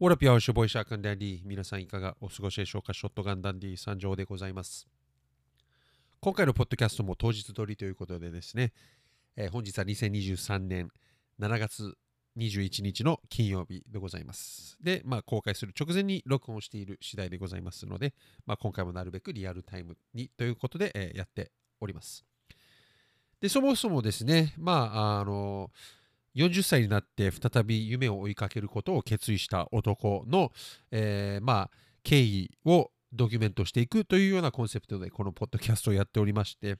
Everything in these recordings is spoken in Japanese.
オラピアオシュボイショットガンダンディ皆さんいかがお過ごしでしょうか？ショットガンダンディ参上でございます。今回のポッドキャストも当日撮りということでですね、えー本日は2023年7月21日の金曜日でございます。で、まあ、公開する直前に録音している次第でございますので、まあ、今回もなるべくリアルタイムにということで、えーやっております。でそもそもですねまああの40歳になって再び夢を追いかけることを決意した男の、えーまあ、経緯をドキュメントしていくというようなコンセプトでこのポッドキャストをやっておりまして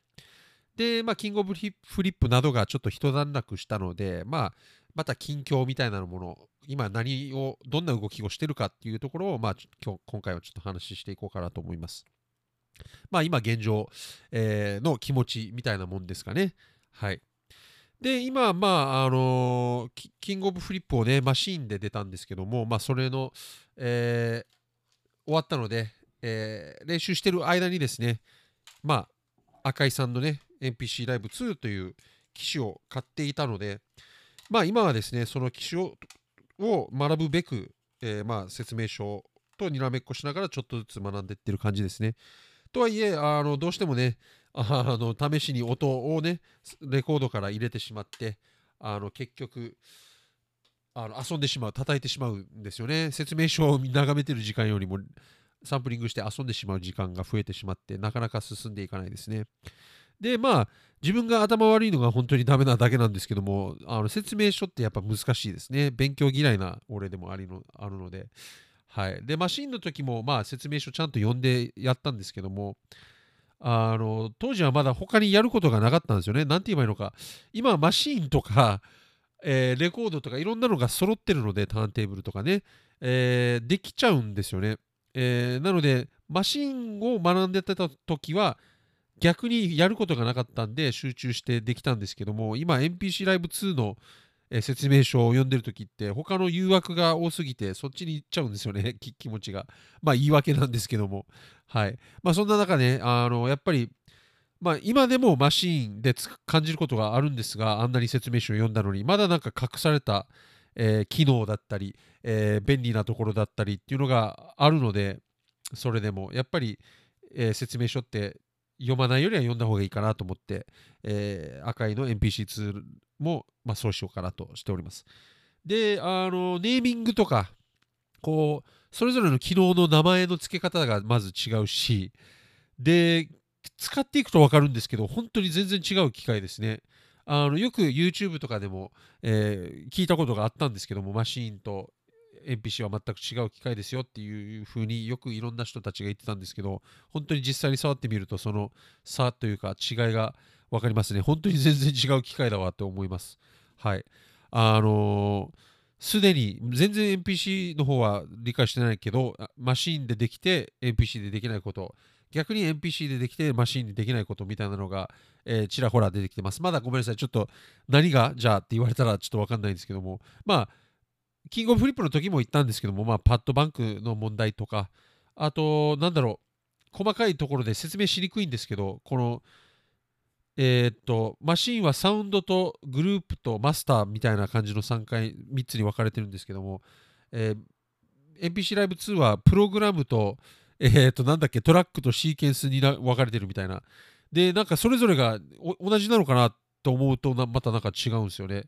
で、まあ、キングオブフリップなどがちょっと一段落したので、まあ、また近況みたいなもの今何をどんな動きをしてるかっていうところを、まあ、今日今回はちょっと話していこうかなと思います。まあ今現状、えーの気持ちみたいなもんですかね。はい。で、今、まあ、あのーキングオブフリップをね、マシーンで出たんですけども、まあ、それの、えー終わったので、えー練習してる間にですね、まあ、赤井さんのね、NPC ライブ2という機種を買っていたので、まあ、今はですね、その機種をを学ぶべく、えーまあ、説明書とにらめっこしながらちょっとずつ学んでいってる感じですね。とはいえ、あのどうしてもね、あの試しに音をね、レコードから入れてしまって、あの結局あの遊んでしまう、叩いてしまうんですよね。説明書を眺めてる時間よりもサンプリングして遊んでしまう時間が増えてしまって、なかなか進んでいかないですね。で、まあ、自分が頭悪いのが本当にダメなだけなんですけども、あの説明書ってやっぱ難しいですね。勉強嫌いな俺でもありのあるので。はい。で、マシンの時も、まあ、説明書ちゃんと読んでやったんですけども、あの、当時はまだ他にやることがなかったんですよね。なんて言えばいいのか。今はマシーンとか、えーレコードとかいろんなのが揃ってるので、ターンテーブルとかね、えーできちゃうんですよね。えーなので、マシンを学んでた時は、逆にやることがなかったんで集中してできたんですけども、今 NPC ライブ2の、説明書を読んでる時って他の誘惑が多すぎてそっちに行っちゃうんですよね、気持ちが。まあ言い訳なんですけども。はい。まあそんな中ね、あの、やっぱり、まあ今でもマシーンで感じることがあるんですが、あんなに説明書を読んだのに、まだなんか隠された、え機能だったり、え便利なところだったりっていうのがあるので、それでもやっぱり、え説明書って読まないよりは読んだ方がいいかなと思って、えー赤いの NPC2 も、まあ、そうしようかなとしております。で、あの、ネーミングとか、こう、それぞれの機能の名前の付け方がまず違うし、で、使っていくと分かるんですけど、本当に全然違う機械ですね。あのよく YouTube とかでも、えー聞いたことがあったんですけども、マシーンと NPC は全く違う機械ですよっていう風によくいろんな人たちが言ってたんですけど、本当に実際に触ってみると、その差というか違いが分かりますね。本当に全然違う機械だわって思います。はい。あのすでに全然 NPC の方は理解してないけど、マシーンでできて NPC でできないこと、逆に NPC でできてマシーンでできないことみたいなのが、えーちらほら出てきてます。まだごめんなさい。ちょっと何がじゃあって言われたらちょっと分かんないんですけども、まあ、キングオブフリップの時も言ったんですけども、まあ、パッドバンクの問題とか、あと、なんだろう、細かいところで説明しにくいんですけど、この、えーっと、マシンはサウンドとグループとマスターみたいな感じの3回、3つに分かれてるんですけども、えー NPC ライブ2はプログラムと、えーっと、なんだっけ、トラックとシーケンスに分かれてるみたいな。で、なんかそれぞれが同じなのかなと思うと、またなんか違うんですよね。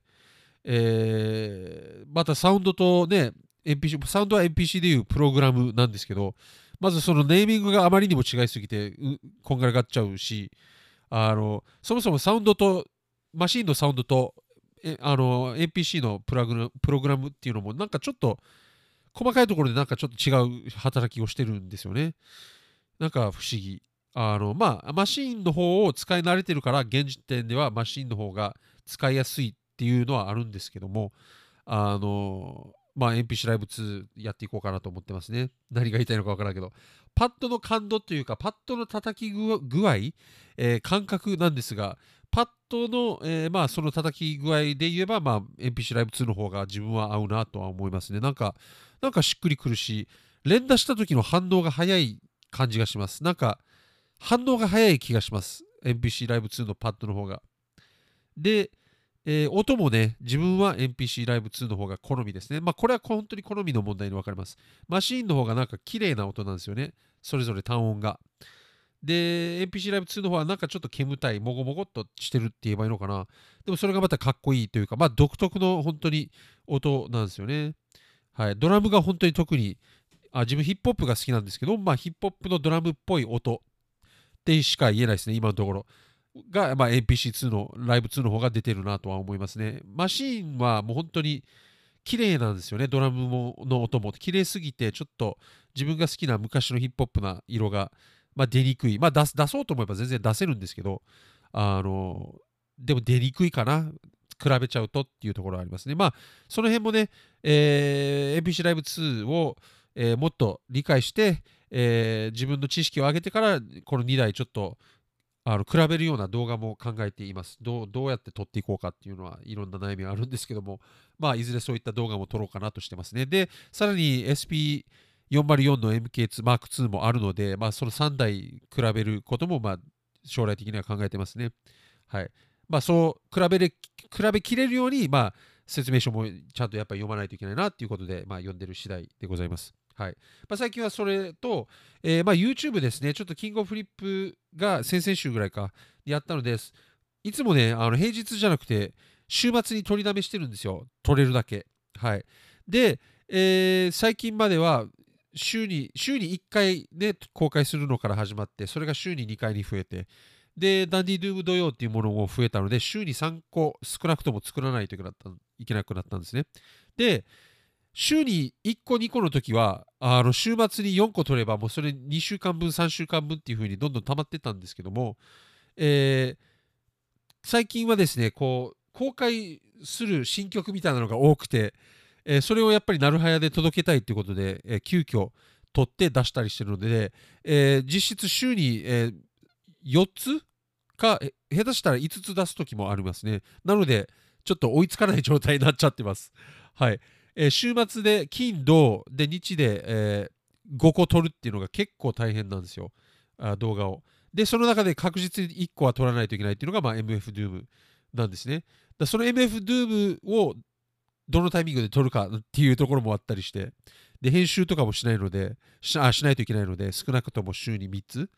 えーまたサウンドとね、NPC、サウンドは NPC でいうプログラムなんですけど、まずそのネーミングがあまりにも違いすぎて、こんがらがっちゃうし、あの、そもそもサウンドと、マシンのサウンドと、えあの、NPC のプラグプログラムっていうのも、なんかちょっと、細かいところでなんかちょっと違う働きをしてるんですよね。なんか不思議。あの、まあ、マシンの方を使い慣れてるから、現時点ではマシンの方が使いやすいっていうのはあるんですけども、あの、まあ、NPC ライブ2やっていこうかなと思ってますね。何が言いたいのかわからんけど、パッドの感度というか、パッドの叩き具合、えー感覚なんですが、パッドの、えーまあ、その叩き具合で言えば、まあ、NPC ライブ2の方が自分は合うなとは思いますね。なんか、なんかしっくりくるし、連打した時の反応が早い感じがします。なんか、反応が早い気がします。NPC ライブ2のパッドの方が。で、えー音もね、自分は NPC ライブ2の方が好みですね。まあ、これは本当に好みの問題に分かれます。マシーンの方がなんか綺麗な音なんですよね。それぞれ単音が。で、NPC ライブ2の方はなんかちょっと煙たい、もごもごっとしてるって言えばいいのかな。でもそれがまたかっこいいというか、まあ独特の本当に音なんですよね。はい。ドラムが本当に特に、あ自分ヒップホップが好きなんですけど、まあヒップホップのドラムっぽい音ってしか言えないですね、今のところ。が、まあ、NPC2 のライブ2の方が出てるなとは思いますね。マシーンはもう本当に綺麗なんですよね、ドラムもの音も。綺麗すぎて、ちょっと自分が好きな昔のヒップホップな色が、まあ、出にくい。まあ出、そうと思えば全然出せるんですけど、あの、でも出にくいかな。比べちゃうとっていうところありますね。まあ、その辺もね、えー、NPC ライブ2を、えーもっと理解して、えー自分の知識を上げてから、この2台ちょっとあの比べるような動画も考えていますどう。どうやって撮っていこうかっていうのはいろんな悩みがあるんですけども、まあ、いずれそういった動画も撮ろうかなとしてますね。で、さらに SP404 の MK2 Mark II もあるので、まあ、その3台比べることも、まあ、将来的には考えてますね。はい。まあ、そう比べれ、比べきれるように、まあ、説明書もちゃんとやっぱり読まないといけないなっていうことで、まあ、読んでる次第でございます。はい。まあ、最近はそれと、えーまあ、YouTube ですね、ちょっとキングオブフリップが先々週ぐらいか、やったのです。いつもね、あの平日じゃなくて、週末に取りだめしてるんですよ。取れるだけ。はい。で、えー最近までは、週に、週に1回ね、公開するのから始まって、それが週に2回に増えて、で、ダンディドゥーム土曜っていうものも増えたので、週に3個少なくとも作らないといけなかったいけなくなったんですね。で、週に1個2個の時はあの週末に4個取ればもうそれ2週間分3週間分っていう風にどんどん溜まってたんですけども、えー最近はですねこう公開する新曲みたいなのが多くて、えーそれをやっぱりなるはやで届けたいということで、えー急遽取って出したりしてるので、えー実質週に、え4つか下手したら5つ出す時もありますね。なのでちょっと追いつかない状態になっちゃってます。はい。えー週末で金土で日で、えー5個取るっていうのが結構大変なんですよ。あ動画を。でその中で確実に1個は取らないといけないっていうのが、まあ、MF Doom なんですね。だその MF Doom をどのタイミングで撮るかっていうところもあったりして。で編集とかもしないのでしあしないといけないので少なくとも週に3つ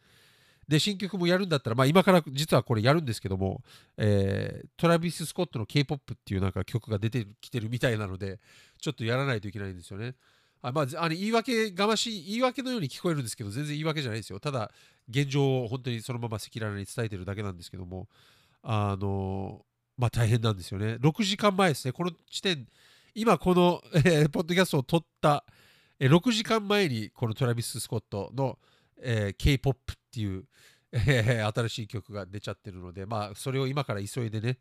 で新曲もやるんだったら、まあ、今から実はこれやるんですけども、えートラビス・スコットの K-POP っていうなんか曲が出てきてるみたいなのでちょっとやらないといけないんですよね。あまあ、あの言い訳がましい言い訳のように聞こえるんですけど全然言い訳じゃないですよ。ただ現状を本当にそのまま赤裸々に伝えてるだけなんですけどもあのまあ大変なんですよね。6時間前ですね。この時点今この、えーポッドキャストを撮った、えー6時間前にこのトラビス・スコットの、えー K-POP っていう、えー新しい曲が出ちゃってるので、まあ、それを今から急いでね、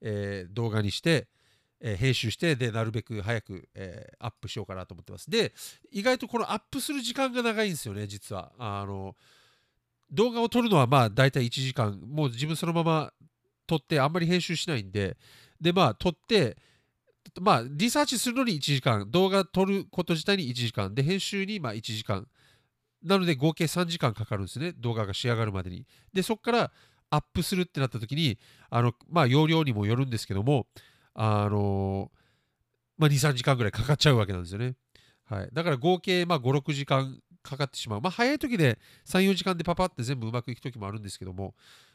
えー動画にして、えー編集してでなるべく早く、えーアップしようかなと思ってます。で意外とこのアップする時間が長いんですよね実は。あの動画を撮るのはまあ大体1時間。もう自分そのまま撮ってあんまり編集しないんで。でまあ撮ってまあリサーチするのに1時間。動画撮ること自体に1時間。で編集にまあ1時間。なので合計3時間かかるんですね。動画が仕上がるまでに。でそこからアップするってなった時にあのまあ容量にもよるんですけどもあのまあ23時間ぐらいかかっちゃうわけなんですよね。はい。だから合計まあ56時間かかってしまう。まあ早い時で34時間でパパって全部うまくいく時もあるんですけども、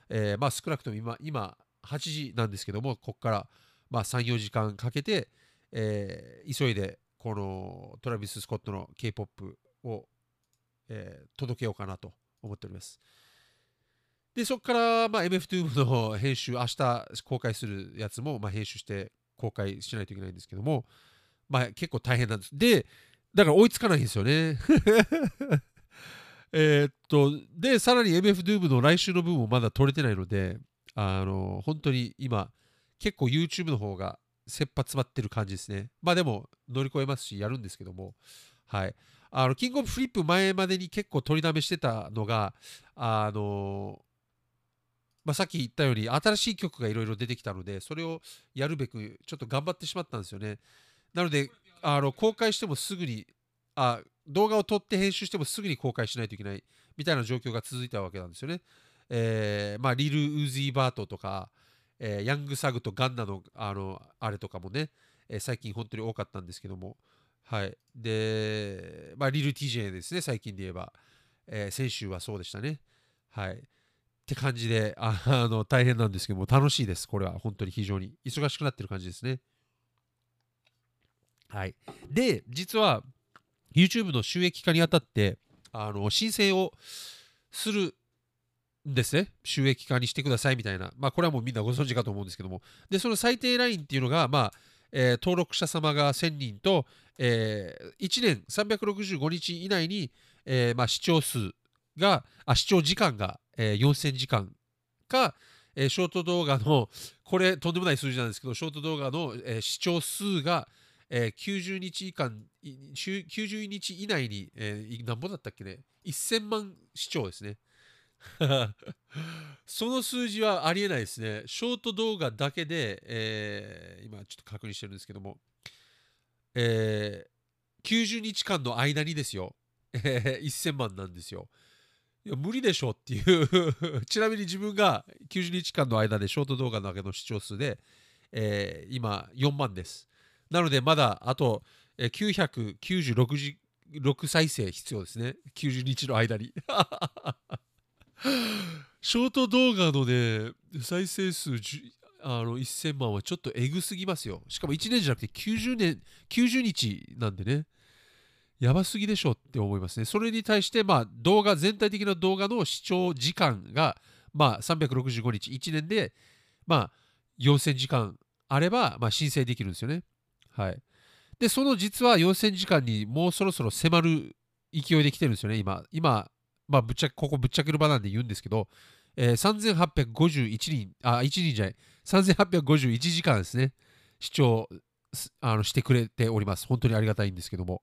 えーまあ少なくとも今今8時なんですけどもここからまあ34時間かけて、えー急いでこのトラビス・スコットの K-POP を、えー届けようかなと思っております。で、そこから、まあ、MF2 の編集、明日公開するやつも、まあ、編集して公開しないといけないんですけども、まあ、結構大変なんです。で、だから追いつかないんですよね。えっと、で、さらに MF2 の来週の分もまだ撮れてないので、あの、本当に今、結構 YouTube の方が切羽詰まってる感じですね。まあでも乗り越えますし、やるんですけども、はい。あの、キングオブフリップ前までに結構取りだめしてたのが、あの、まあ、さっき言ったように新しい曲がいろいろ出てきたので、それをやるべくちょっと頑張ってしまったんですよね。なので、あの公開してもすぐにあ、動画を撮って編集してもすぐに公開しないといけないみたいな状況が続いたわけなんですよね。えーまあ、リル・ウーズィ・バートとか、えーヤングサグとガンナのあのあれとかもね、えー最近本当に多かったんですけども、はい。で、まあ、リル TJ ですね、最近で言えば。えー先週はそうでしたね。はい。って感じで、あ の、大変なんですけども、楽しいです。これは本当に非常に。忙しくなってる感じですね。はい。で、実は、YouTube の収益化にあたって、あの、申請をするんですね。収益化にしてくださいみたいな。まあ、これはもうみんなご存知かと思うんですけども。で、その最低ラインっていうのが、まあ、えー登録者様が1000人と、え1年365日以内に、えーまあ、視聴数が、あ、視聴時間が、えー4000時間か、えーショート動画の、これとんでもない数字なんですけど、ショート動画の、えー視聴数が、えー90日以下、いしゅ90日以内に、えー何本だったっけね、1000万視聴ですね。その数字はありえないですね。ショート動画だけで、えー今ちょっと確認してるんですけども、えー90日間の間にですよ、えー1000万なんですよ。いや無理でしょっていう ちなみに自分が90日間の間でショート動画だけの視聴数で、えー今4万です。なのでまだあと、996時6再生必要ですね。90日の間に。ショート動画のね、再生数あの1000万はちょっとえぐすぎますよ。しかも1年じゃなくて90年、90日なんでね。やばすぎでしょって思いますね。それに対して、まあ、動画、全体的な動画の視聴時間が、まあ、365日、1年で、まあ、4000時間あれば、まあ、申請できるんですよね。はい。で、その実は4000時間にもうそろそろ迫る勢いで来てるんですよね、今。今、まあ、ぶっちゃけ、ここぶっちゃける場なんで言うんですけど、えー3851人、あ、1人じゃない、3851時間ですね、視聴あのしてくれております。本当にありがたいんですけども。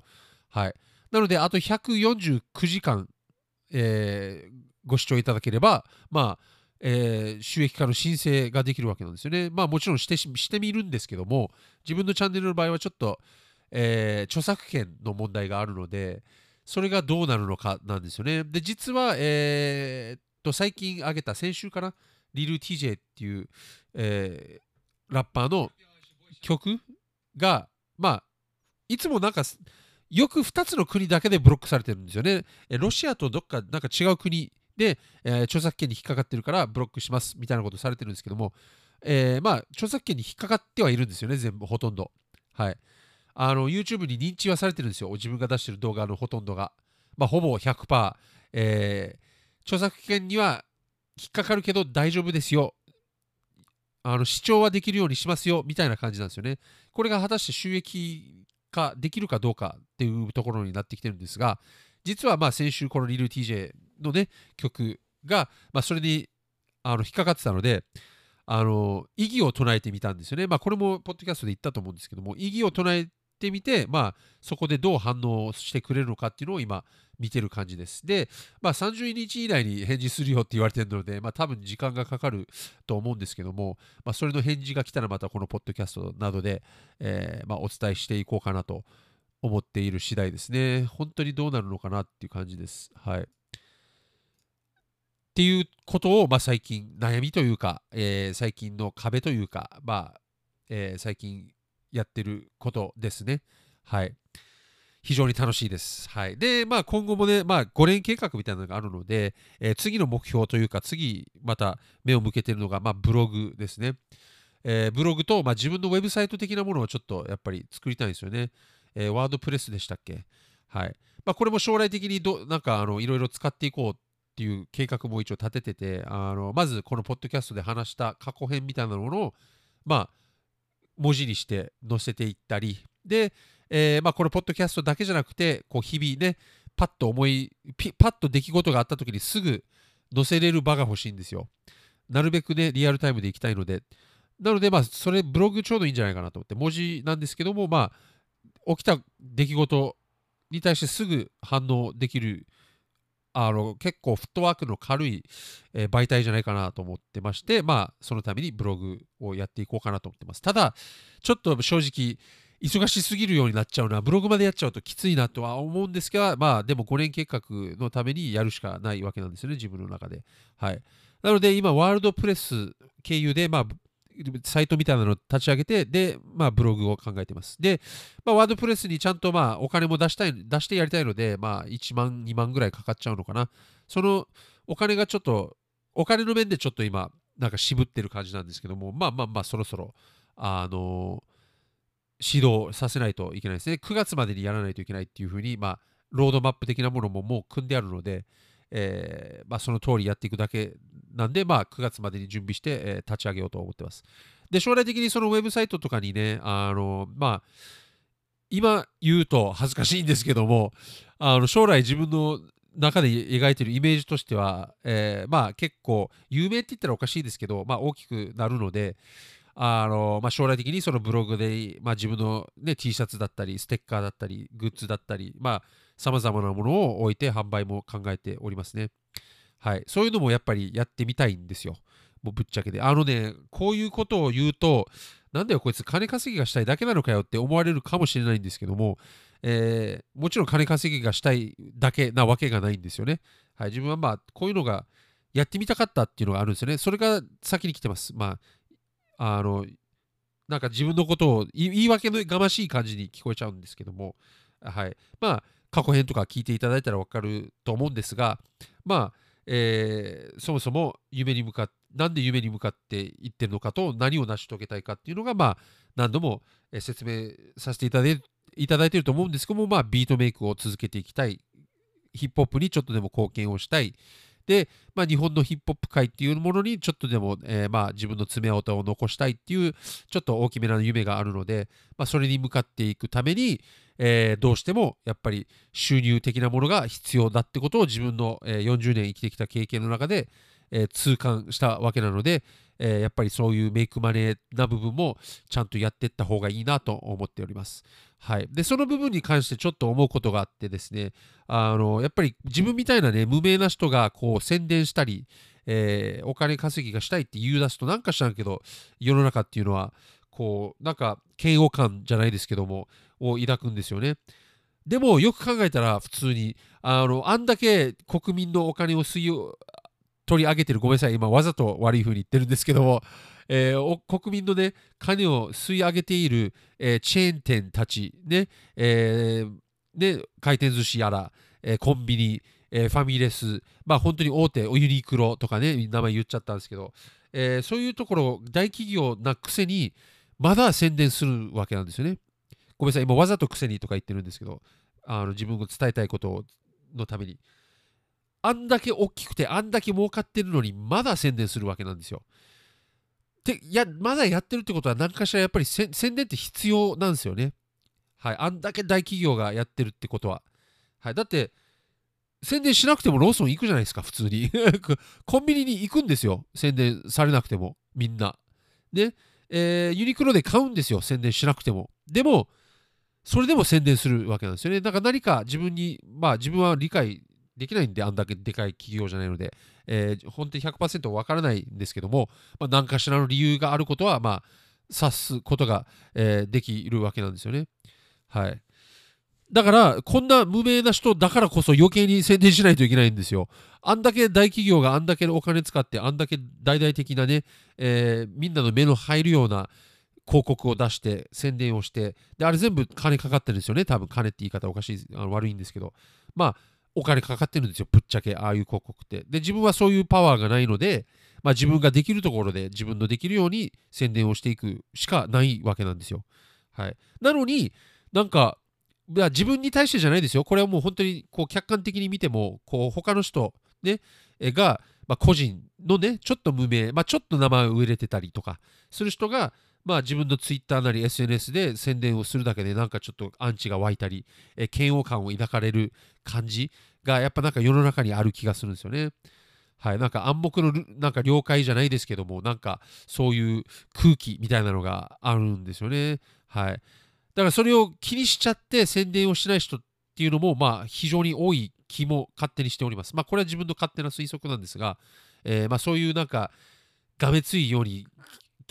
はい。なので、あと149時間、えーご視聴いただければ、まあ、えー収益化の申請ができるわけなんですよね。まあ、もちろんしてしてみるんですけども、自分のチャンネルの場合はちょっと、えー著作権の問題があるので、それがどうなるのかなんですよね。で、実は、えーっと、最近上げた、先週かな、リル TJ っていう、えーラッパーの曲が、まあ、いつもなんか、よく2つの国だけでブロックされてるんですよね。ロシアとどっかなんか違う国で、えー著作権に引っかかってるからブロックしますみたいなことされてるんですけども、えーまあ、著作権に引っかかってはいるんですよね、全部、ほとんど。はい。あの、YouTube に認知はされてるんですよ、自分が出してる動画のほとんどが。まあ、ほぼ100%、えー著作権には引っかかるけど大丈夫ですよ。あの視聴はできるようにしますよみたいな感じなんですよね。これが果たして収益化できるかどうかっていうところになってきてるんですが、実はまあ先週このリル TJ のね曲が、まあ、それにあの引っかかってたので、あの意義を唱えてみたんですよね。まあこれもポッドキャストで言ったと思うんですけども、意義を唱えてみて、まあそこでどう反応してくれるのかっていうのを今見てる感じです。で、まあ30日以内に返事するよって言われてるので、まあ多分時間がかかると思うんですけども、まあそれの返事が来たらまたこのポッドキャストなどで、えーまあお伝えしていこうかなと思っている次第ですね。本当にどうなるのかなっていう感じです。はい。っていうことを、まあ、最近悩みというか、えー最近の壁というか、まあえー最近やってることですね。はい。非常に楽しいです。はい。で、まあ今後もね、まあ5年計画みたいなのがあるので、えー次の目標というか、次また目を向けてるのが、まあブログですね。えーブログと、まあ、自分のウェブサイト的なものをちょっとやっぱり作りたいんですよね。えーワードプレスでしたっけ？はい。まあこれも将来的にど、なんかあのいろいろ使っていこうっていう計画も一応立ててて、あのまずこのポッドキャストで話した過去編みたいなものを、まあ、文字にして載せていったり、で、えーまあ、このポッドキャストだけじゃなくて、こう日々ね、パッと思い、ピパッと出来事があった時にすぐ載せれる場が欲しいんですよ。なるべくね、リアルタイムで行きたいので。なので、まあ、それ、ブログちょうどいいんじゃないかなと思って、文字なんですけども、まあ、起きた出来事に対してすぐ反応できる、あの結構フットワークの軽い、えー媒体じゃないかなと思ってまして、まあ、そのためにブログをやっていこうかなと思ってます。ただ、ちょっと正直、忙しすぎるようになっちゃうな、ブログまでやっちゃうときついなとは思うんですが、まあ、でも5年計画のためにやるしかないわけなんですよね、自分の中で。はい。なので、今、ワールドプレス経由で、まあ、サイトみたいなのを立ち上げて、で、まあ、ブログを考えてます。で、まあ、ワードプレスにちゃんと、まあ、お金も出したい、出してやりたいので、まあ、1万、2万ぐらいかかっちゃうのかな。そのお金がちょっと、お金の面でちょっと今、なんか渋ってる感じなんですけども、まあまあまあ、そろそろ、あの指導させないといけないですね。9月までにやらないといけないっていうふうに、まあ、ロードマップ的なものももう組んであるので、えーまあ、その通りやっていくだけなんで、まあ、9月までに準備して、えー、立ち上げようと思ってます。で、将来的にそのウェブサイトとかにね、あの、まあ、今言うと恥ずかしいんですけども、あの将来自分の中で描いてるイメージとしては、えー、まあ結構有名って言ったらおかしいですけど、まあ大きくなるので、あのまあ、将来的にそのブログで、まあ、自分の、ね、T シャツだったり、ステッカーだったり、グッズだったり、まあ、様々なものを置いて販売も考えておりますね。はい。そういうのもやっぱりやってみたいんですよ。もうぶっちゃけで。あのね、こういうことを言うと、なんだよ、こいつ金稼ぎがしたいだけなのかよって思われるかもしれないんですけども、えー、もちろん金稼ぎがしたいだけなわけがないんですよね。はい。自分はまあ、こういうのがやってみたかったっていうのがあるんですよね。それが先に来てます。まあ、あの、なんか自分のことを言い訳のがましい感じに聞こえちゃうんですけども、はい。まあ、過去編とか聞いていただいたら分かると思うんですが、まあ、えー、そもそも夢に向かって、なんで夢に向かっていってるのかと何を成し遂げたいかっていうのが、まあ、何度も説明させていただいただいてると思うんですけども、まあ、ビートメイクを続けていきたい。ヒップホップにちょっとでも貢献をしたい。で、まあ、日本のヒップホップ界っていうものにちょっとでも、えー、まあ自分の爪痕を残したいっていうちょっと大きめな夢があるので、まあ、それに向かっていくために、えー、どうしてもやっぱり収入的なものが必要だってことを自分の、えー、40年生きてきた経験の中で、えー、痛感したわけなので、えー、やっぱりそういうメイクマネーな部分もちゃんとやっていった方がいいなと思っております。はい、でその部分に関してちょっと思うことがあってですねあのやっぱり自分みたいなね無名な人がこう宣伝したり、えー、お金稼ぎがしたいって言い出すとなんか知らんけど世の中っていうのはこうなんか嫌悪感じゃないですけどもを抱くんですよね。でもよく考えたら普通にあのあんだけ国民のお金を吸い取り上げてる。ごめんなさい。今わざと悪い風に言ってるんですけども、えー、国民のね金を吸い上げている、えー、チェーン店たちね,、えー、ね回転寿司やら、え、コンビニ、え、ファミレス。まあ本当に大手おユニクロとかね名前言っちゃったんですけど、え、そういうところ大企業なくせにまだ宣伝するわけなんですよね。ごめんなさい、今わざとくせにとか言ってるんですけど、あの自分が伝えたいことのために。あんだけ大きくて、あんだけ儲かってるのに、まだ宣伝するわけなんですよ。で、いや、まだやってるってことは、何かしらやっぱり宣伝って必要なんですよね。はい。あんだけ大企業がやってるってことは。はい。だって、宣伝しなくてもローソン行くじゃないですか、普通に。コンビニに行くんですよ。宣伝されなくても、みんな。で、えー、ユニクロで買うんですよ、宣伝しなくても。でも、それでも宣伝するわけなんですよね。だから何か自分に、まあ自分は理解できないんで、あんだけでかい企業じゃないので、えー、本当に100%わからないんですけども、まあ、何かしらの理由があることは、まあ、指すことが、えー、できるわけなんですよね。はい。だから、こんな無名な人だからこそ余計に宣伝しないといけないんですよ。あんだけ大企業があんだけお金使って、あんだけ大々的なね、えー、みんなの目の入るような、広告を出して宣伝をしてであれ全部金かかってるんですよね多分金って言い方おかしいあの悪いんですけどまあお金かかってるんですよぶっちゃけ。ああいう広告って。で自分はそういうパワーがないので、まあ、自分ができるところで自分のできるように宣伝をしていくしかないわけなんですよ。はい。なのになんか自分に対してじゃないですよ。これはもう本当にこう客観的に見てもこう他の人ねが、まあ、個人のねちょっと無名、まあ、ちょっと名前を売れてたりとかする人がまあ自分のツイッターなり SNS で宣伝をするだけでなんかちょっとアンチが湧いたり、え嫌悪感を抱かれる感じがやっぱなんか世の中にある気がするんですよね。はい、なんか暗黙のなんか了解じゃないですけども、なんかそういう空気みたいなのがあるんですよね。はい。だからそれを気にしちゃって宣伝をしない人っていうのも、まあ非常に多い気も勝手にしております。まあこれは自分の勝手な推測なんですが、えー、まあそういうなんかがめついように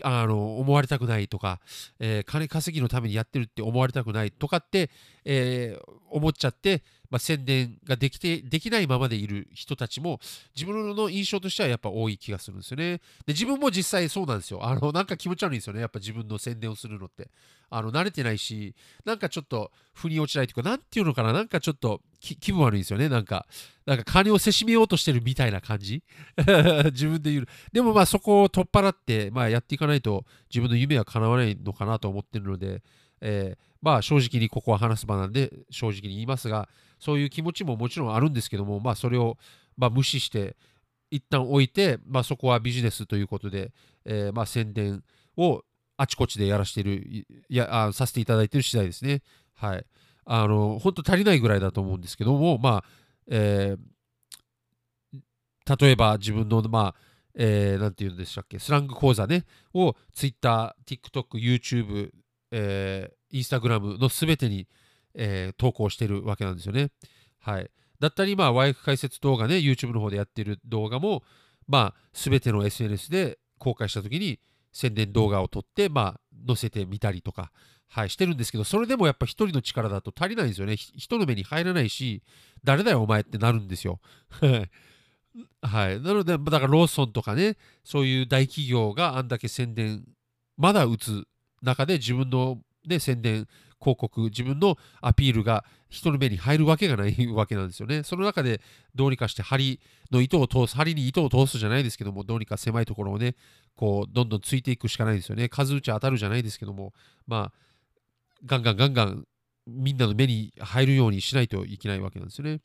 あの思われたくないとか、えー、金稼ぎのためにやってるって思われたくないとかって、えー、思っちゃって、まあ、宣伝ができてできないままでいる人たちも自分の印象としてはやっぱ多い気がするんですよね。で自分も実際そうなんですよ。あのなんか気持ち悪いんですよね。やっぱ自分の宣伝をするのって。あの慣れてないし、なんかちょっと腑に落ちないというか、なんていうのかな、なんかちょっと気分悪いんですよね。なんか、なんか金をせしめようとしてるみたいな感じ。自分で言う。でもまあそこを取っ払って、まあ、やっていかないと自分の夢は叶わないのかなと思ってるので、えー、まあ正直にここは話す場なんで正直に言いますが、そういう気持ちももちろんあるんですけども、まあ、それを、ま、無視して一旦置いて、まあ、そこはビジネスということで、えー、ま、宣伝をあちこちでやらしてるやあさせていただいている次第ですね。はい。あの本当足りないぐらいだと思うんですけども、まあえー、例えば自分の、まあえー、なんて言うんでしたっけ、スラング講座ね、を Twitter、TikTok、YouTube、えー、Instagram のすべてに、えー、投稿してるわけなんですよね。はい。だったり、まあ、ワイフ解説動画ね、YouTube の方でやってる動画も、まあ、すべての SNS で公開したときに宣伝動画を撮って、まあ、載せてみたりとか、はい、してるんですけど、それでもやっぱ一人の力だと足りないんですよね。人の目に入らないし、誰だよお前ってなるんですよ。はい。なので、だからローソンとかね、そういう大企業があんだけ宣伝、まだ打つ中で自分の、ね、宣伝広告、自分のアピールが人の目に入るわけがないわけなんですよね。その中でどうにかして針の糸を通す、針に糸を通すじゃないですけども、どうにか狭いところをね、こう、どんどんついていくしかないですよね。数打ち当たるじゃないですけども、まあ、ガンガンガンガンみんなの目に入るようにしないといけないわけなんですよね。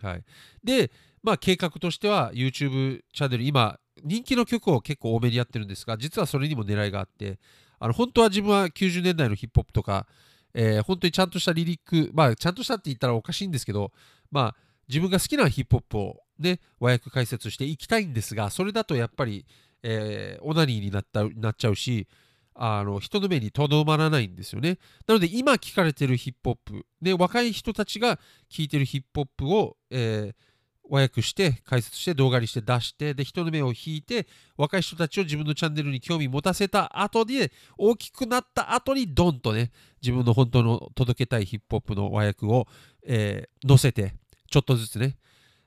はい。で、まあ、計画としては YouTube チャンネル、今、人気の曲を結構多めにやってるんですが、実はそれにも狙いがあって、あの本当は自分は90年代のヒップホップとか、えー、本当にちゃんとしたリリック、まあ、ちゃんとしたって言ったらおかしいんですけど、まあ、自分が好きなヒップホップをね、和訳解説していきたいんですが、それだとやっぱり、えー、オナニーになったなっちゃうし、あの人の目にとどまらないんですよね。なので今聞かれてるヒップホップ、で若い人たちが聞いてるヒップホップを、えー、和訳して解説して動画にして出してで人の目を引いて若い人たちを自分のチャンネルに興味持たせた後で大きくなった後にドンとね自分の本当の届けたいヒップホップの和訳を、えー、載せてちょっとずつね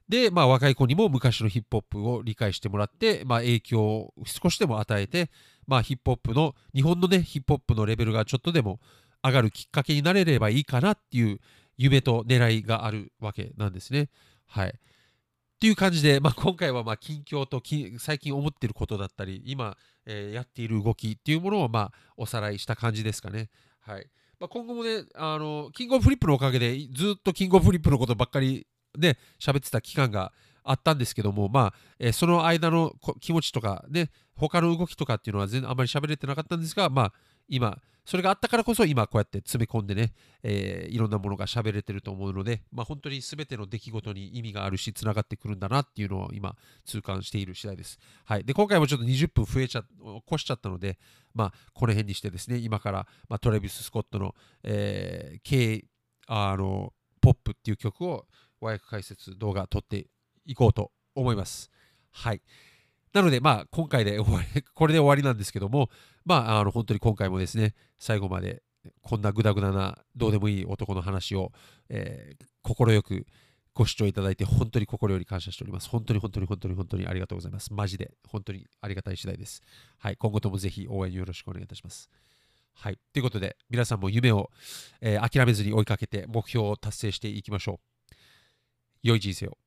で、まあ、若い子にも昔のヒップホップを理解してもらって、まあ、影響を少しでも与えて、まあ、ヒップホップの日本のねヒップホップのレベルがちょっとでも上がるきっかけになれればいいかなっていう夢と狙いがあるわけなんですね。はい。っていう感じで、まあ、今回はまあ近況と最近思っていることだったり、今、えー、やっている動きっていうものをまおさらいした感じですかね。はいまあ、今後もね、あのキングオブフリップのおかげでずっとキングオブフリップのことばっかりね、喋ってた期間があったんですけども、まあ、えー、その間の気持ちとかね、他の動きとかっていうのは全然あまり喋れてなかったんですが、まあ、今、それがあったからこそ今こうやって詰め込んでね、えー、いろんなものが喋れてると思うので、まあ、本当に全ての出来事に意味があるし、つながってくるんだなっていうのを今、痛感している次第です。はい。で、今回もちょっと20分増えちゃ、越しちゃったので、まあ、この辺にしてですね、今から、まあ、トレビス・スコットの、えー、K、あの、ポップっていう曲を和訳解説動画撮っていこうと思います。はい。なので、まあ、今回で終わり、これで終わりなんですけども、まあ、あの本当に今回もですね、最後までこんなグダグダなどうでもいい男の話を、えー、快くご視聴いただいて本当に心より感謝しております。本当に本当に本当に本当にありがとうございます。マジで本当にありがたい次第です。はい、今後ともぜひ応援よろしくお願いいたします。はい、ということで皆さんも夢を、えー、諦めずに追いかけて目標を達成していきましょう。良い人生を。